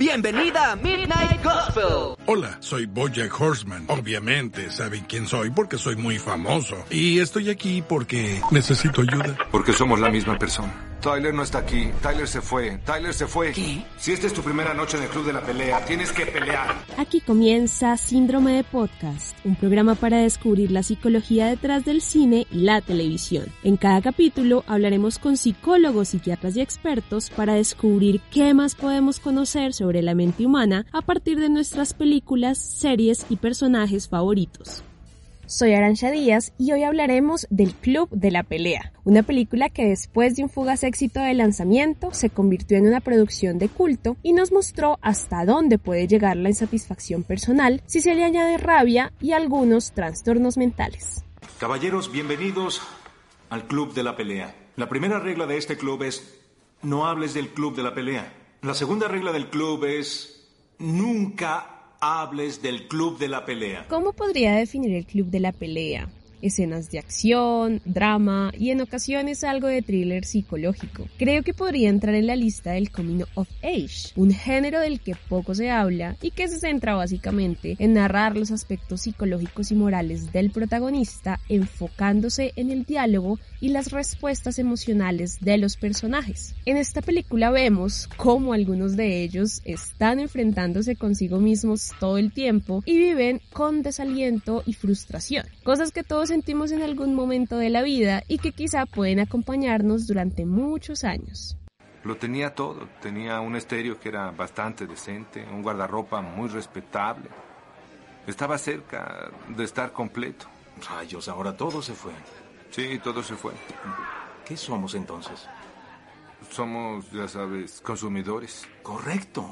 Bienvenida a Midnight Gospel. Hola, soy Bojack Horseman. Obviamente saben quién soy porque soy muy famoso. Y estoy aquí porque necesito ayuda. Porque somos la misma persona. Tyler no está aquí. Tyler se fue. Tyler se fue. ¿Qué? Si esta es tu primera noche en el club de la pelea, tienes que pelear. Aquí comienza Síndrome de Podcast, un programa para descubrir la psicología detrás del cine y la televisión. En cada capítulo hablaremos con psicólogos, psiquiatras y expertos para descubrir qué más podemos conocer sobre la mente humana a partir de nuestras películas, series y personajes favoritos. Soy Arancha Díaz y hoy hablaremos del Club de la Pelea, una película que después de un fugaz éxito de lanzamiento se convirtió en una producción de culto y nos mostró hasta dónde puede llegar la insatisfacción personal si se le añade rabia y algunos trastornos mentales. Caballeros, bienvenidos al Club de la Pelea. La primera regla de este club es no hables del Club de la Pelea. La segunda regla del club es nunca hables del Club de la Pelea. ¿Cómo podría definir el Club de la Pelea? escenas de acción, drama y en ocasiones algo de thriller psicológico. Creo que podría entrar en la lista del Coming of Age, un género del que poco se habla y que se centra básicamente en narrar los aspectos psicológicos y morales del protagonista enfocándose en el diálogo y las respuestas emocionales de los personajes. En esta película vemos cómo algunos de ellos están enfrentándose consigo mismos todo el tiempo y viven con desaliento y frustración, cosas que todos sentimos en algún momento de la vida y que quizá pueden acompañarnos durante muchos años. Lo tenía todo. Tenía un estéreo que era bastante decente, un guardarropa muy respetable. Estaba cerca de estar completo. Rayos, ahora todo se fue. Sí, todo se fue. ¿Qué somos entonces? Somos, ya sabes, consumidores. Correcto.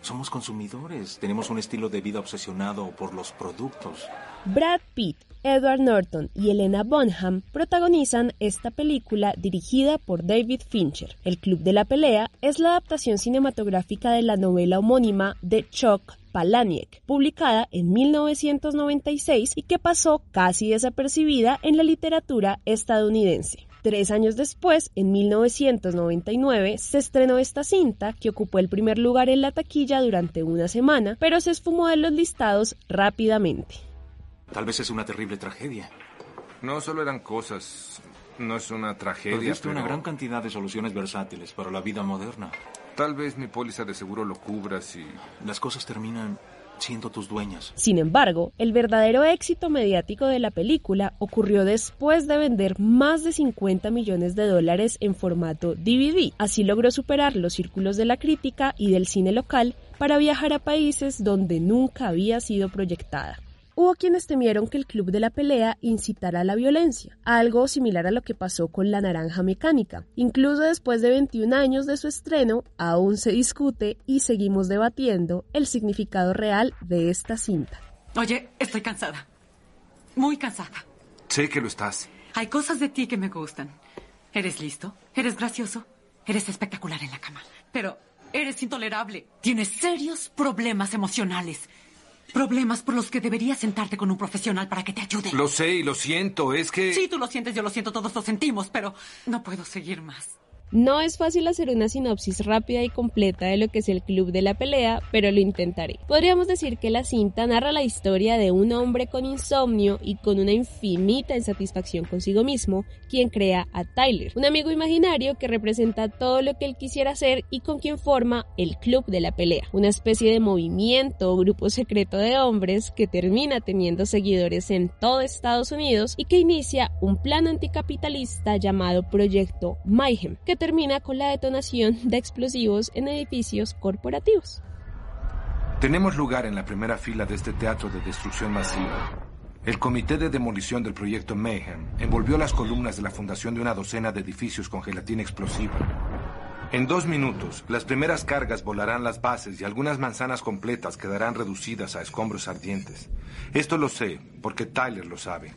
Somos consumidores. Tenemos un estilo de vida obsesionado por los productos. Brad Pitt, Edward Norton y Elena Bonham protagonizan esta película dirigida por David Fincher. El Club de la Pelea es la adaptación cinematográfica de la novela homónima de Chuck Palahniuk, publicada en 1996 y que pasó casi desapercibida en la literatura estadounidense. Tres años después, en 1999, se estrenó esta cinta que ocupó el primer lugar en la taquilla durante una semana, pero se esfumó de los listados rápidamente. Tal vez es una terrible tragedia. No solo eran cosas. No es una tragedia. Perdiste pero una gran cantidad de soluciones versátiles para la vida moderna. Tal vez mi póliza de seguro lo cubra si. Las cosas terminan siendo tus dueñas. Sin embargo, el verdadero éxito mediático de la película ocurrió después de vender más de 50 millones de dólares en formato DVD. Así logró superar los círculos de la crítica y del cine local para viajar a países donde nunca había sido proyectada. Hubo quienes temieron que el club de la pelea incitara a la violencia, algo similar a lo que pasó con La Naranja Mecánica. Incluso después de 21 años de su estreno, aún se discute y seguimos debatiendo el significado real de esta cinta. Oye, estoy cansada. Muy cansada. Sé que lo estás. Hay cosas de ti que me gustan. Eres listo, eres gracioso, eres espectacular en la cama. Pero eres intolerable. Tienes serios problemas emocionales. Problemas por los que deberías sentarte con un profesional para que te ayude. Lo sé y lo siento. Es que. Sí, tú lo sientes, yo lo siento, todos lo sentimos, pero no puedo seguir más. No es fácil hacer una sinopsis rápida y completa de lo que es el Club de la Pelea, pero lo intentaré. Podríamos decir que la cinta narra la historia de un hombre con insomnio y con una infinita insatisfacción consigo mismo, quien crea a Tyler, un amigo imaginario que representa todo lo que él quisiera ser y con quien forma el Club de la Pelea, una especie de movimiento o grupo secreto de hombres que termina teniendo seguidores en todo Estados Unidos y que inicia un plan anticapitalista llamado Proyecto Mayhem, termina con la detonación de explosivos en edificios corporativos. Tenemos lugar en la primera fila de este teatro de destrucción masiva. El comité de demolición del proyecto Mayhem envolvió las columnas de la fundación de una docena de edificios con gelatina explosiva. En dos minutos, las primeras cargas volarán las bases y algunas manzanas completas quedarán reducidas a escombros ardientes. Esto lo sé porque Tyler lo sabe.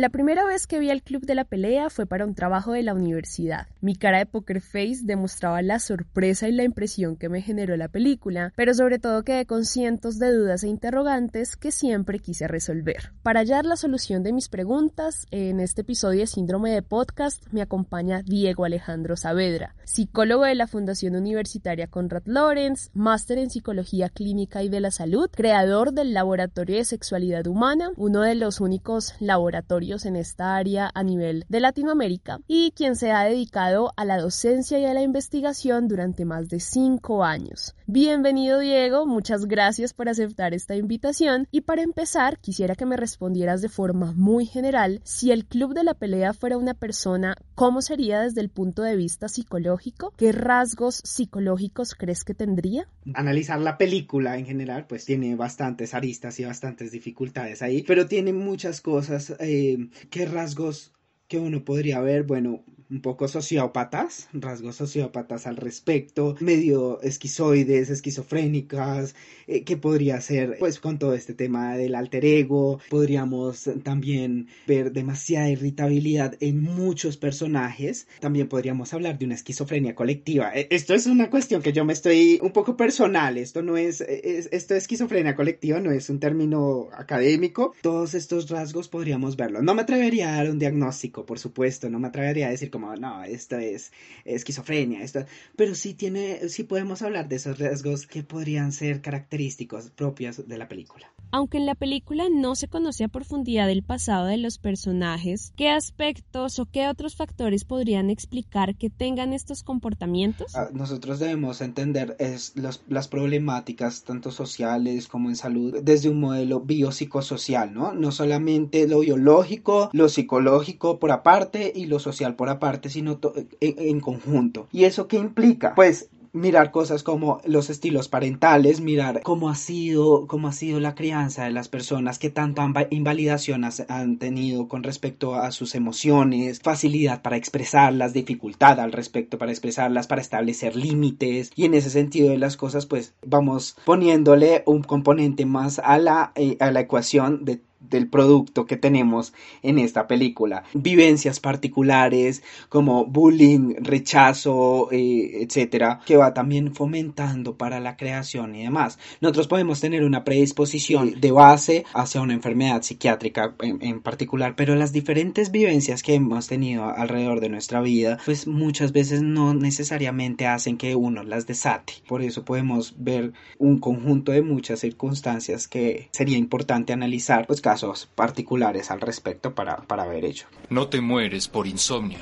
La primera vez que vi el club de la pelea fue para un trabajo de la universidad. Mi cara de poker face demostraba la sorpresa y la impresión que me generó la película, pero sobre todo quedé con cientos de dudas e interrogantes que siempre quise resolver. Para hallar la solución de mis preguntas, en este episodio de Síndrome de Podcast me acompaña Diego Alejandro Saavedra, psicólogo de la Fundación Universitaria Conrad Lorenz, máster en Psicología Clínica y de la Salud, creador del Laboratorio de Sexualidad Humana, uno de los únicos laboratorios en esta área a nivel de Latinoamérica y quien se ha dedicado a la docencia y a la investigación durante más de cinco años. Bienvenido Diego, muchas gracias por aceptar esta invitación y para empezar quisiera que me respondieras de forma muy general si el club de la pelea fuera una persona, ¿cómo sería desde el punto de vista psicológico? ¿Qué rasgos psicológicos crees que tendría? Analizar la película en general pues tiene bastantes aristas y bastantes dificultades ahí, pero tiene muchas cosas eh, qué rasgos que uno podría ver, bueno, un poco sociópatas, rasgos sociópatas al respecto, medio esquizoides, esquizofrénicas, eh, que podría ser pues con todo este tema del alter ego, podríamos también ver demasiada irritabilidad en muchos personajes, también podríamos hablar de una esquizofrenia colectiva. E, esto es una cuestión que yo me estoy un poco personal, esto no es, es esto es esquizofrenia colectiva, no es un término académico, todos estos rasgos podríamos verlos. No me atrevería a dar un diagnóstico, por supuesto, no me atrevería a decir como, no, esto es esquizofrenia, esto, pero sí tiene, sí podemos hablar de esos rasgos que podrían ser característicos propios de la película. Aunque en la película no se conoce a profundidad el pasado de los personajes, ¿qué aspectos o qué otros factores podrían explicar que tengan estos comportamientos? Ah, nosotros debemos entender es las problemáticas tanto sociales como en salud desde un modelo biopsicosocial, ¿no? No solamente lo biológico, lo psicológico por aparte y lo social por aparte, sino en, conjunto. ¿Y eso qué implica? Pues mirar cosas como los estilos parentales, mirar cómo ha sido, cómo ha sido la crianza de las personas, qué tanto invalidaciones han tenido con respecto a sus emociones, facilidad para expresarlas, dificultad al respecto para expresarlas, para establecer límites y en ese sentido de las cosas pues vamos poniéndole un componente más a la, eh, a la ecuación de del producto que tenemos en esta película. Vivencias particulares como bullying, rechazo, eh, etcétera, que va también fomentando para la creación y demás. Nosotros podemos tener una predisposición de base hacia una enfermedad psiquiátrica en, en particular, pero las diferentes vivencias que hemos tenido alrededor de nuestra vida, pues muchas veces no necesariamente hacen que uno las desate. Por eso podemos ver un conjunto de muchas circunstancias que sería importante analizar, pues casos particulares al respecto para, para ver ello. No te mueres por insomnio.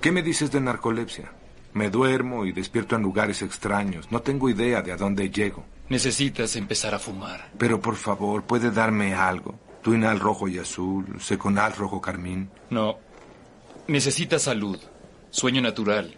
¿Qué me dices de narcolepsia? Me duermo y despierto en lugares extraños. No tengo idea de a dónde llego. Necesitas empezar a fumar. Pero por favor, ¿puede darme algo? Tuinal rojo y azul, seconal rojo carmín. No. Necesitas salud, sueño natural,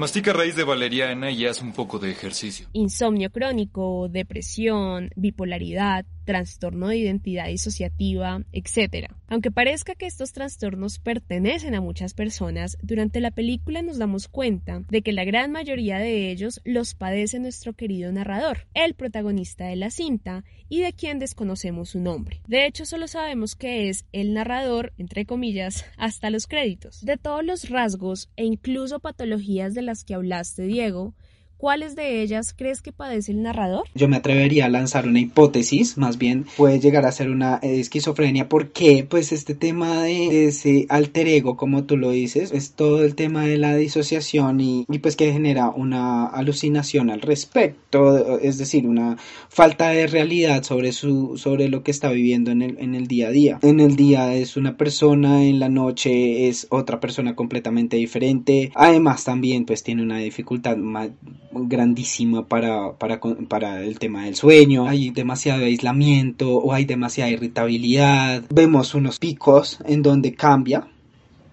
Mastica raíz de valeriana y haz un poco de ejercicio. Insomnio crónico, depresión, bipolaridad, trastorno de identidad disociativa, etc. Aunque parezca que estos trastornos pertenecen a muchas personas, durante la película nos damos cuenta de que la gran mayoría de ellos los padece nuestro querido narrador, el protagonista de la cinta, y de quien desconocemos su nombre. De hecho, solo sabemos que es el narrador, entre comillas, hasta los créditos. De todos los rasgos e incluso patologías de las que hablaste, Diego, ¿Cuáles de ellas crees que padece el narrador? Yo me atrevería a lanzar una hipótesis, más bien puede llegar a ser una esquizofrenia, porque pues este tema de ese alter ego, como tú lo dices, es todo el tema de la disociación y, pues que genera una alucinación al respecto, es decir, una falta de realidad sobre su, sobre lo que está viviendo en el, en el día a día. En el día es una persona, en la noche es otra persona completamente diferente. Además también pues tiene una dificultad más grandísima para, para, para el tema del sueño, hay demasiado aislamiento o hay demasiada irritabilidad, vemos unos picos en donde cambia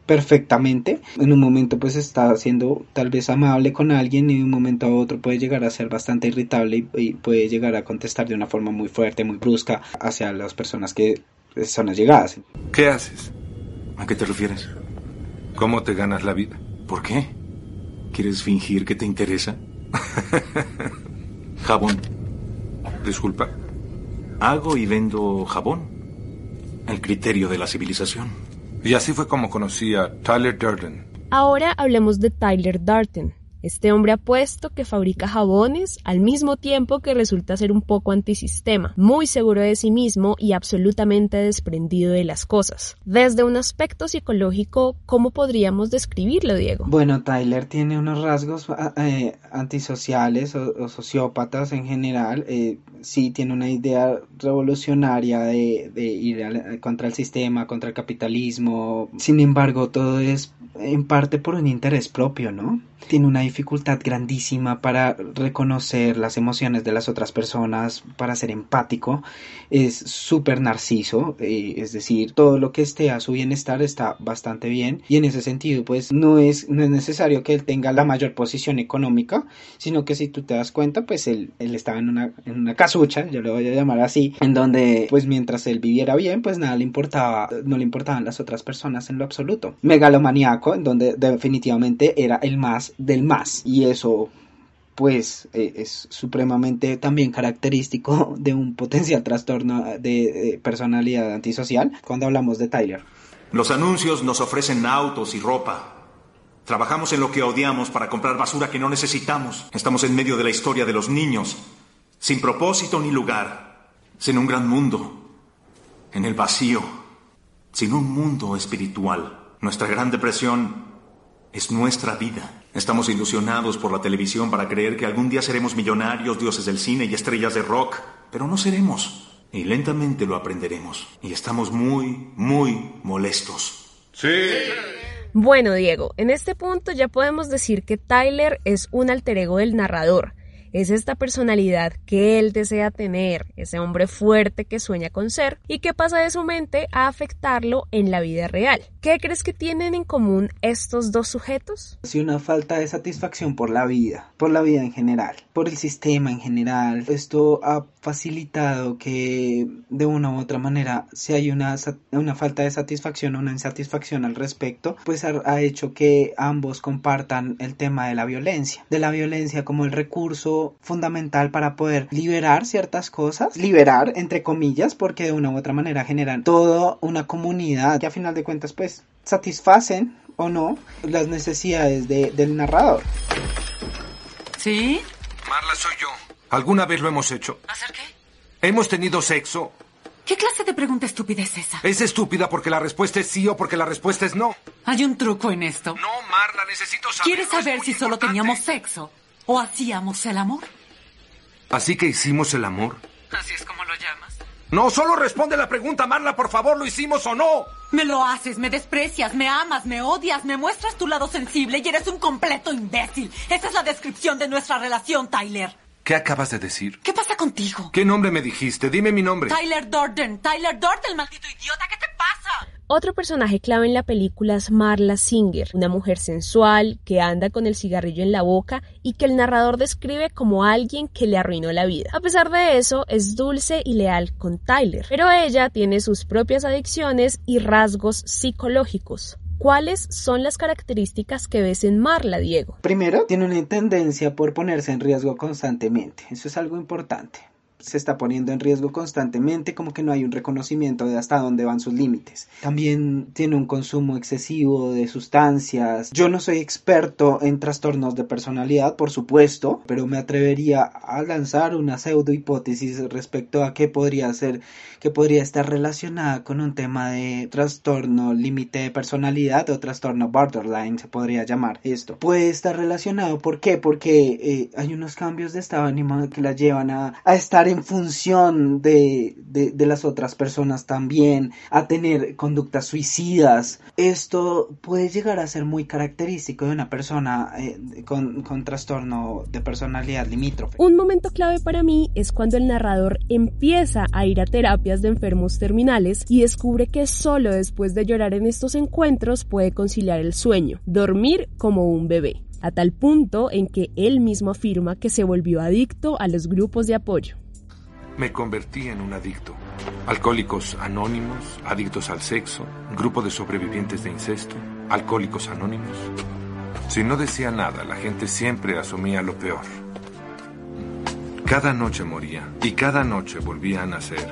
perfectamente. En un momento pues está siendo tal vez amable con alguien y de un momento a otro puede llegar a ser bastante irritable y, puede llegar a contestar de una forma muy fuerte, muy brusca hacia las personas que son allegadas. ¿Qué haces? ¿A qué te refieres? ¿Cómo te ganas la vida? ¿Por qué? ¿Quieres fingir que te interesa? jabón. Disculpa. Hago y vendo jabón. El criterio de la civilización. Y así fue como conocí a Tyler Durden. Ahora hablemos de Tyler Durden, este hombre apuesto que fabrica jabones al mismo tiempo que resulta ser un poco antisistema, muy seguro de sí mismo y absolutamente desprendido de las cosas. Desde un aspecto psicológico, ¿cómo podríamos describirlo, Diego? Bueno, Tyler tiene unos rasgos ah, eh, antisociales o, sociópatas en general. Eh, sí, tiene una idea revolucionaria de, ir contra el sistema, contra el capitalismo. Sin embargo, todo es en parte por un interés propio, ¿no? Tiene una dificultad grandísima para reconocer las emociones de las otras personas, para ser empático, es súper narciso, eh, es decir, todo lo que esté a su bienestar está bastante bien y en ese sentido pues no es, no es necesario que él tenga la mayor posición económica, sino que si tú te das cuenta pues él, él estaba en una, en una casucha, yo lo voy a llamar así, en donde pues mientras él viviera bien pues nada le importaba, no le importaban las otras personas en lo absoluto. Megalomaniaco, en donde definitivamente era el más del más y eso pues eh, es supremamente también característico de un potencial trastorno de, personalidad antisocial cuando hablamos de Tyler. Los anuncios nos ofrecen autos y ropa. Trabajamos en lo que odiamos para comprar basura que no necesitamos. Estamos en medio de la historia de los niños, sin propósito ni lugar, sin un gran mundo, en el vacío, sin un mundo espiritual. Nuestra gran depresión es nuestra vida. Estamos ilusionados por la televisión para creer que algún día seremos millonarios, dioses del cine y estrellas de rock, pero no seremos. Y lentamente lo aprenderemos. Y estamos muy, muy molestos. Sí. Bueno, Diego, en este punto ya podemos decir que Tyler es un alter ego del narrador es esta personalidad que él desea tener, ese hombre fuerte que sueña con ser y que pasa de su mente a afectarlo en la vida real. ¿Qué crees que tienen en común estos dos sujetos? Sí, una falta de satisfacción por la vida, por la vida en general, por el sistema en general. Esto ha facilitado que de una u otra manera si hay una, una falta de satisfacción o una insatisfacción al respecto, pues ha, ha hecho que ambos compartan el tema de la violencia, de la violencia como el recurso fundamental para poder liberar ciertas cosas, liberar entre comillas, porque de una u otra manera generan toda una comunidad que a final de cuentas pues satisfacen o no las necesidades del narrador. ¿Sí? Marla, soy yo. ¿Alguna vez lo hemos hecho? ¿Hacer qué? ¿Hemos tenido sexo? ¿Qué clase de pregunta estúpida es esa? Es estúpida porque la respuesta es sí o porque la respuesta es no. Hay un truco en esto. No, Marla, necesito saber. ¿Quieres saber si solo teníamos sexo ¿O hacíamos el amor? ¿Así que hicimos el amor? Así es como lo llamas. No, solo responde la pregunta, Marla, por favor, ¿lo hicimos o no? Me lo haces, me desprecias, me amas, me odias, me muestras tu lado sensible y eres un completo imbécil. Esa es la descripción de nuestra relación, Tyler. ¿Qué acabas de decir? ¿Qué pasa contigo? ¿Qué nombre me dijiste? Dime mi nombre. Tyler Durden. Tyler Durden, maldito idiota. ¿Qué te pasa? Otro personaje clave en la película es Marla Singer, una mujer sensual que anda con el cigarrillo en la boca y que el narrador describe como alguien que le arruinó la vida. A pesar de eso, es dulce y leal con Tyler, pero ella tiene sus propias adicciones y rasgos psicológicos. ¿Cuáles son las características que ves en Marla, Diego? Primero, tiene una tendencia por ponerse en riesgo constantemente. Eso es algo importante se está poniendo en riesgo constantemente, como que no hay un reconocimiento de hasta dónde van sus límites. También tiene un consumo excesivo de sustancias. Yo no soy experto en trastornos de personalidad, por supuesto, pero me atrevería a lanzar una pseudo hipótesis respecto a qué podría ser, que podría estar relacionada con un tema de trastorno límite de personalidad o trastorno borderline, se podría llamar esto. Puede estar relacionado, ¿por qué? Porque eh, hay unos cambios de estado de que la llevan a, a estar en función de, de, las otras personas también, a tener conductas suicidas. Esto puede llegar a ser muy característico de una persona eh, con, con trastorno de personalidad limítrofe. Un momento clave para mí es cuando el narrador empieza a ir a terapias de enfermos terminales y descubre que solo después de llorar en estos encuentros puede conciliar el sueño, dormir como un bebé a tal punto en que él mismo afirma que se volvió adicto a los grupos de apoyo. Me convertí en un adicto. Alcohólicos anónimos, adictos al sexo, grupo de sobrevivientes de incesto, alcohólicos anónimos. Si no decía nada, la gente siempre asumía lo peor. Cada noche moría y cada noche volvía a nacer.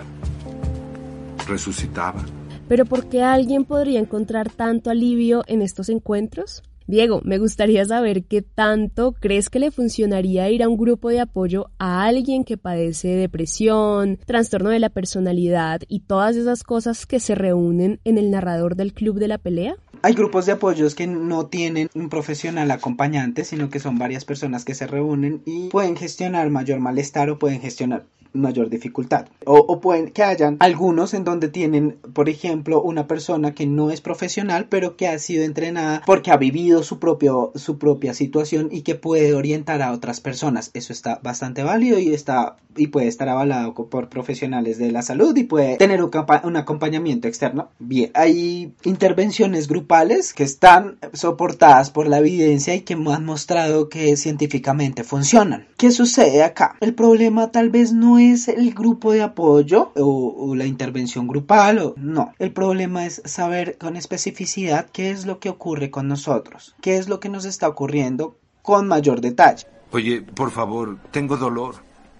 Resucitaba, Pero ¿por qué alguien podría encontrar tanto alivio en estos encuentros? Diego, me gustaría saber qué tanto crees que le funcionaría ir a un grupo de apoyo a alguien que padece depresión, trastorno de la personalidad y todas esas cosas que se reúnen en el narrador del club de la pelea. Hay grupos de apoyos que no tienen un profesional acompañante, sino que son varias personas que se reúnen y pueden gestionar mayor malestar o pueden gestionar mayor dificultad. O, pueden que hayan algunos en donde tienen, por ejemplo, una persona que no es profesional, pero que ha sido entrenada porque ha vivido su, propio, su propia situación y que puede orientar a otras personas. Eso está bastante válido y, está, y puede estar avalado por profesionales de la salud y puede tener un, un acompañamiento externo. Bien, hay intervenciones grupales que están soportadas por la evidencia y que han mostrado que científicamente funcionan. ¿Qué sucede acá? El problema tal vez no es es el grupo de apoyo o, la intervención grupal o no. El problema es saber con especificidad qué es lo que ocurre con nosotros, qué es lo que nos está ocurriendo con mayor detalle. Oye, por favor, tengo dolor.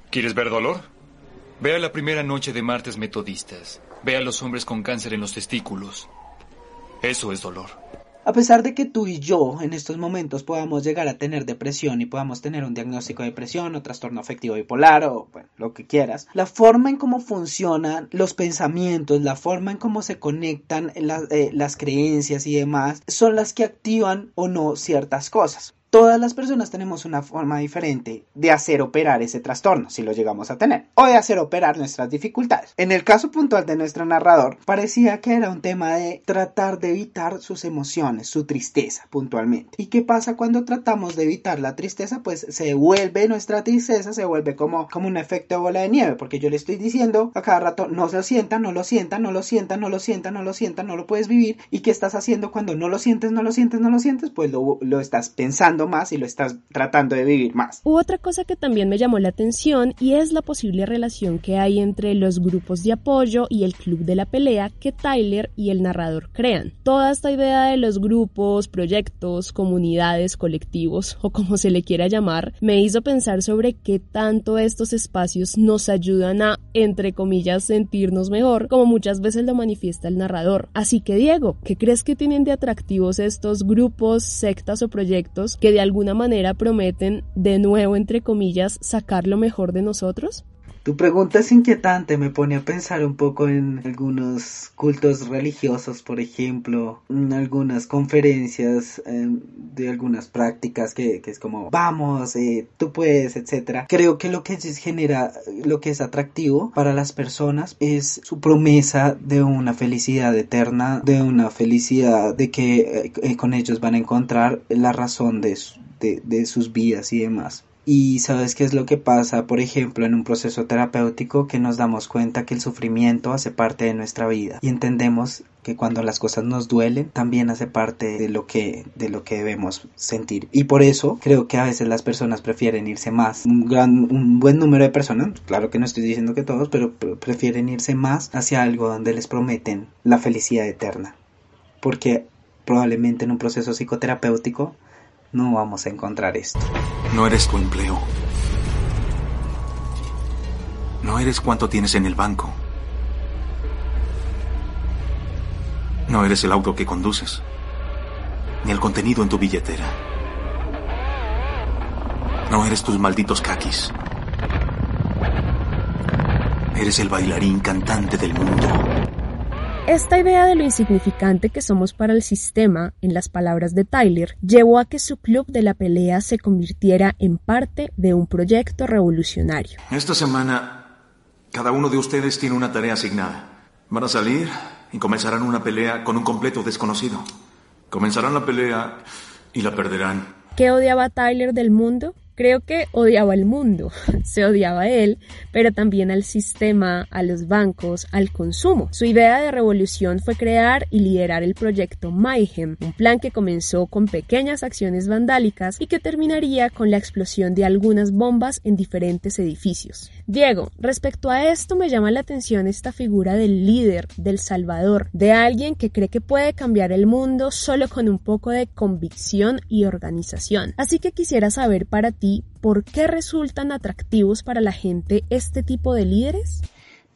¿Quieres ver dolor? Ve a la primera noche de martes metodistas. Ve a los hombres con cáncer en los testículos. Eso es dolor. A pesar de que tú y yo en estos momentos podamos llegar a tener depresión y podamos tener un diagnóstico de depresión o trastorno afectivo bipolar o lo que quieras, la forma en cómo funcionan los pensamientos, la forma en cómo se conectan eh, las creencias y demás, son las que activan o no ciertas cosas. Todas las personas tenemos una forma diferente de hacer operar ese trastorno, si lo llegamos a tener, o de hacer operar nuestras dificultades. En el caso puntual de nuestro narrador, parecía que era un tema de tratar de evitar sus emociones, su tristeza puntualmente. ¿Y qué pasa cuando tratamos de evitar la tristeza? Pues se vuelve nuestra tristeza, se vuelve como, como un efecto de bola de nieve, porque yo le estoy diciendo a cada rato, no se lo sienta, no lo sienta, no lo sienta, no lo sienta, no lo sienta, no lo puedes vivir. ¿Y qué estás haciendo cuando no lo sientes, no lo sientes, no lo sientes? Pues lo, lo estás pensando más y lo estás tratando de vivir más. Hubo otra cosa que también me llamó la atención y es la posible relación que hay entre los grupos de apoyo y el club de la pelea que Tyler y el narrador crean. Toda esta idea de los grupos, proyectos, comunidades, colectivos o como se le quiera llamar, me hizo pensar sobre qué tanto estos espacios nos ayudan a, entre comillas, sentirnos mejor, como muchas veces lo manifiesta el narrador. Así que Diego, ¿qué crees que tienen de atractivos estos grupos, sectas o proyectos que de alguna manera prometen, de nuevo entre comillas, sacar lo mejor de nosotros? Tu pregunta es inquietante, me pone a pensar un poco en algunos cultos religiosos, por ejemplo, en algunas conferencias em, de algunas prácticas que, es como, vamos, eh, tú puedes, etcétera. Creo que lo que genera, lo que es atractivo para las personas es su promesa de una felicidad eterna, de una felicidad de que eh, eh, con ellos van a encontrar la razón de sus vidas y demás. Y sabes qué es lo que pasa, por ejemplo, en un proceso terapéutico que nos damos cuenta que el sufrimiento hace parte de nuestra vida. Y entendemos que cuando las cosas nos duelen también hace parte de lo que de lo que debemos sentir. Y por eso creo que a veces las personas prefieren irse más. Un gran un buen número de personas claro que no estoy diciendo que todos pero prefieren irse más hacia algo donde les prometen la felicidad eterna. Porque probablemente en un proceso psicoterapéutico no vamos a encontrar esto. No eres tu empleo. No eres cuánto tienes en el banco. No eres el auto que conduces. Ni el contenido en tu billetera. No eres tus malditos kakis. Eres el bailarín cantante del mundo. Esta idea de lo insignificante que somos para el sistema, en las palabras de Tyler, llevó a que su club de la pelea se convirtiera en parte de un proyecto revolucionario. Esta semana, cada uno de ustedes tiene una tarea asignada. Van a salir y comenzarán una pelea con un completo desconocido. Comenzarán la pelea y la perderán. ¿Qué odiaba Tyler del mundo? Creo que odiaba al mundo, se odiaba a él, pero también al sistema, a los bancos, al consumo. Su idea de revolución fue crear y liderar el proyecto Mayhem, un plan que comenzó con pequeñas acciones vandálicas y que terminaría con la explosión de algunas bombas en diferentes edificios. Diego, respecto a esto me llama la atención esta figura del líder, del salvador, de alguien que cree que puede cambiar el mundo solo con un poco de convicción y organización. Así que quisiera saber para ti por qué resultan atractivos para la gente este tipo de líderes.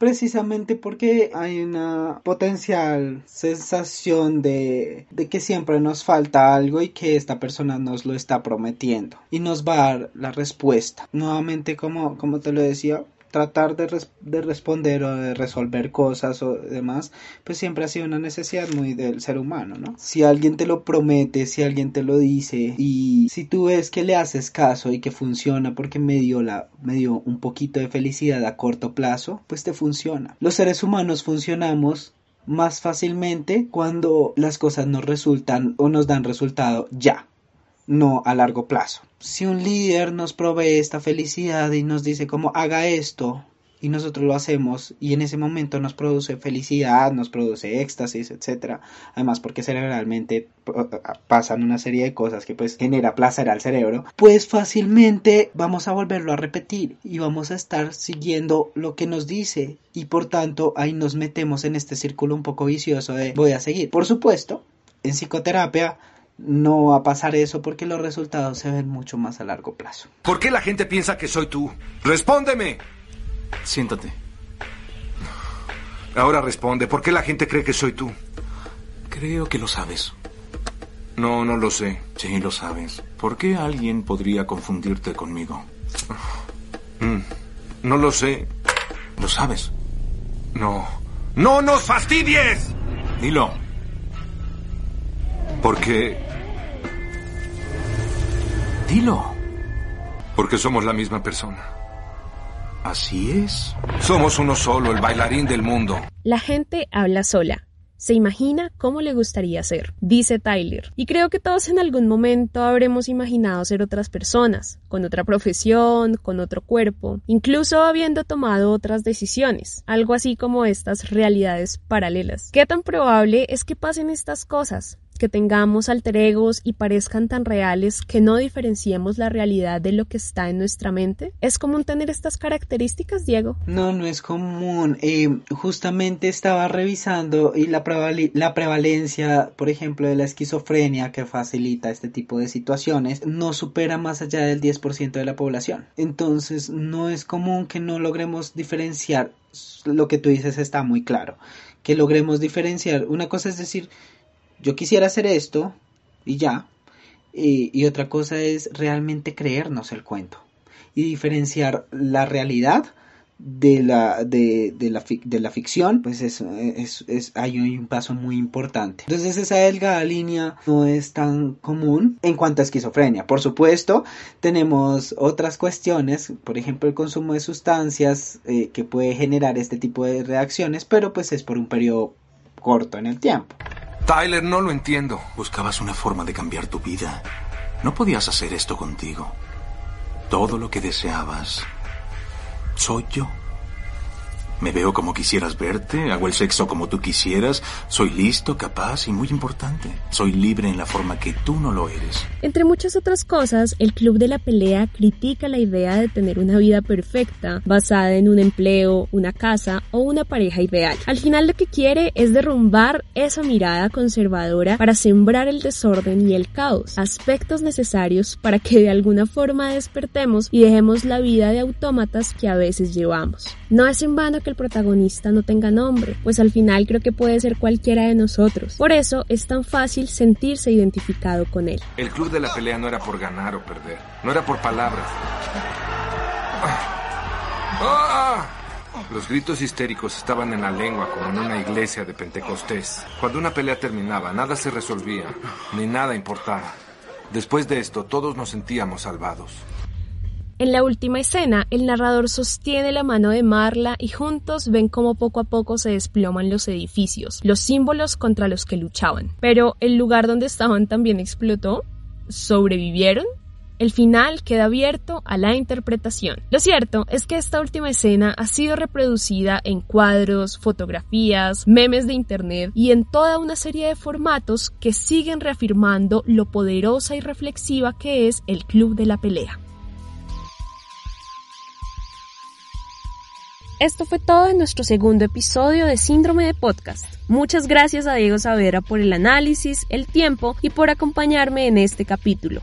Precisamente porque hay una potencial sensación de, de, que siempre nos falta algo y que esta persona nos lo está prometiendo y nos va a dar la respuesta. Nuevamente, como, como te lo decía, tratar de, de, responder o de resolver cosas o demás, pues siempre ha sido una necesidad muy del ser humano, ¿no? Si alguien te lo promete, si alguien te lo dice y si tú ves que le haces caso y que funciona porque me dio, la, me dio un poquito de felicidad a corto plazo, pues te funciona. Los seres humanos funcionamos más fácilmente cuando las cosas nos resultan o nos dan resultado ya no a largo plazo. Si un líder nos provee esta felicidad y nos dice como haga esto y nosotros lo hacemos y en ese momento nos produce felicidad, nos produce éxtasis, etcétera. Además porque cerebralmente pasan una serie de cosas que pues genera placer al cerebro, pues fácilmente vamos a volverlo a repetir y vamos a estar siguiendo lo que nos dice y por tanto ahí nos metemos en este círculo un poco vicioso de voy a seguir. Por supuesto, en psicoterapia no va a pasar eso porque los resultados se ven mucho más a largo plazo. ¿Por qué la gente piensa que soy tú? Respóndeme. Siéntate. Ahora responde, ¿por qué la gente cree que soy tú? Creo que lo sabes. No, no lo sé. Sí, lo sabes. ¿Por qué alguien podría confundirte conmigo? Mm, no lo sé. ¿Lo sabes? No. ¡No nos fastidies! Dilo. Porque... Dilo. Porque somos la misma persona. Así es. Somos uno solo, el bailarín del mundo. La gente habla sola. Se imagina cómo le gustaría ser, dice Tyler. Y creo que todos en algún momento habremos imaginado ser otras personas, con otra profesión, con otro cuerpo, incluso habiendo tomado otras decisiones, algo así como estas realidades paralelas. ¿Qué tan probable es que pasen estas cosas? Que tengamos alter egos y parezcan tan reales que no diferenciemos la realidad de lo que está en nuestra mente? ¿Es común tener estas características, Diego? No, no es común. Eh, justamente estaba revisando y la, la prevalencia, por ejemplo, de la esquizofrenia que facilita este tipo de situaciones no supera más allá del 10% de la población. Entonces, no es común que no logremos diferenciar. Lo que tú dices está muy claro. Que logremos diferenciar. Una cosa es decir, yo quisiera hacer esto y ya. Y, otra cosa es realmente creernos el cuento y diferenciar la realidad de la, de, la, ficción, pues es, es, hay un paso muy importante. Entonces esa delgada línea no es tan común en cuanto a esquizofrenia. Por supuesto, tenemos otras cuestiones, por ejemplo el consumo de sustancias eh, que puede generar este tipo de reacciones, pero pues es por un periodo corto en el tiempo. Tyler, no lo entiendo. Buscabas una forma de cambiar tu vida. No podías hacer esto contigo. Todo lo que deseabas soy yo. Me veo como quisieras verte, hago el sexo como tú quisieras, soy listo, capaz y muy importante. Soy libre en la forma que tú no lo eres. Entre muchas otras cosas, el Club de la Pelea critica la idea de tener una vida perfecta, basada en un empleo, una casa o una pareja ideal. Al final lo que quiere es derrumbar esa mirada conservadora para sembrar el desorden y el caos, aspectos necesarios para que de alguna forma despertemos y dejemos la vida de autómatas que a veces llevamos. No es en vano que el protagonista no tenga nombre, pues al final creo que puede ser cualquiera de nosotros. Por eso es tan fácil sentirse identificado con él. El club de la pelea no era por ganar o perder, no era por palabras. Los gritos histéricos estaban en la lengua como en una iglesia de Pentecostés. Cuando una pelea terminaba, nada se resolvía, ni nada importaba. Después de esto, todos nos sentíamos salvados. En la última escena, el narrador sostiene la mano de Marla y juntos ven cómo poco a poco se desploman los edificios, los símbolos contra los que luchaban. Pero el lugar donde estaban también explotó. ¿Sobrevivieron? El final queda abierto a la interpretación. Lo cierto es que esta última escena ha sido reproducida en cuadros, fotografías, memes de internet y en toda una serie de formatos que siguen reafirmando lo poderosa y reflexiva que es el club de la pelea. Esto fue todo en nuestro segundo episodio de Síndrome de Podcast. Muchas gracias a Diego Savera por el análisis, el tiempo y por acompañarme en este capítulo.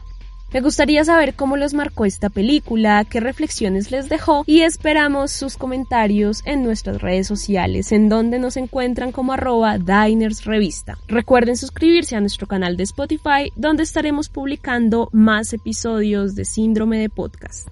Me gustaría saber cómo los marcó esta película, qué reflexiones les dejó y esperamos sus comentarios en nuestras redes sociales en donde nos encuentran como arroba Diners Revista. Recuerden suscribirse a nuestro canal de Spotify donde estaremos publicando más episodios de Síndrome de Podcast.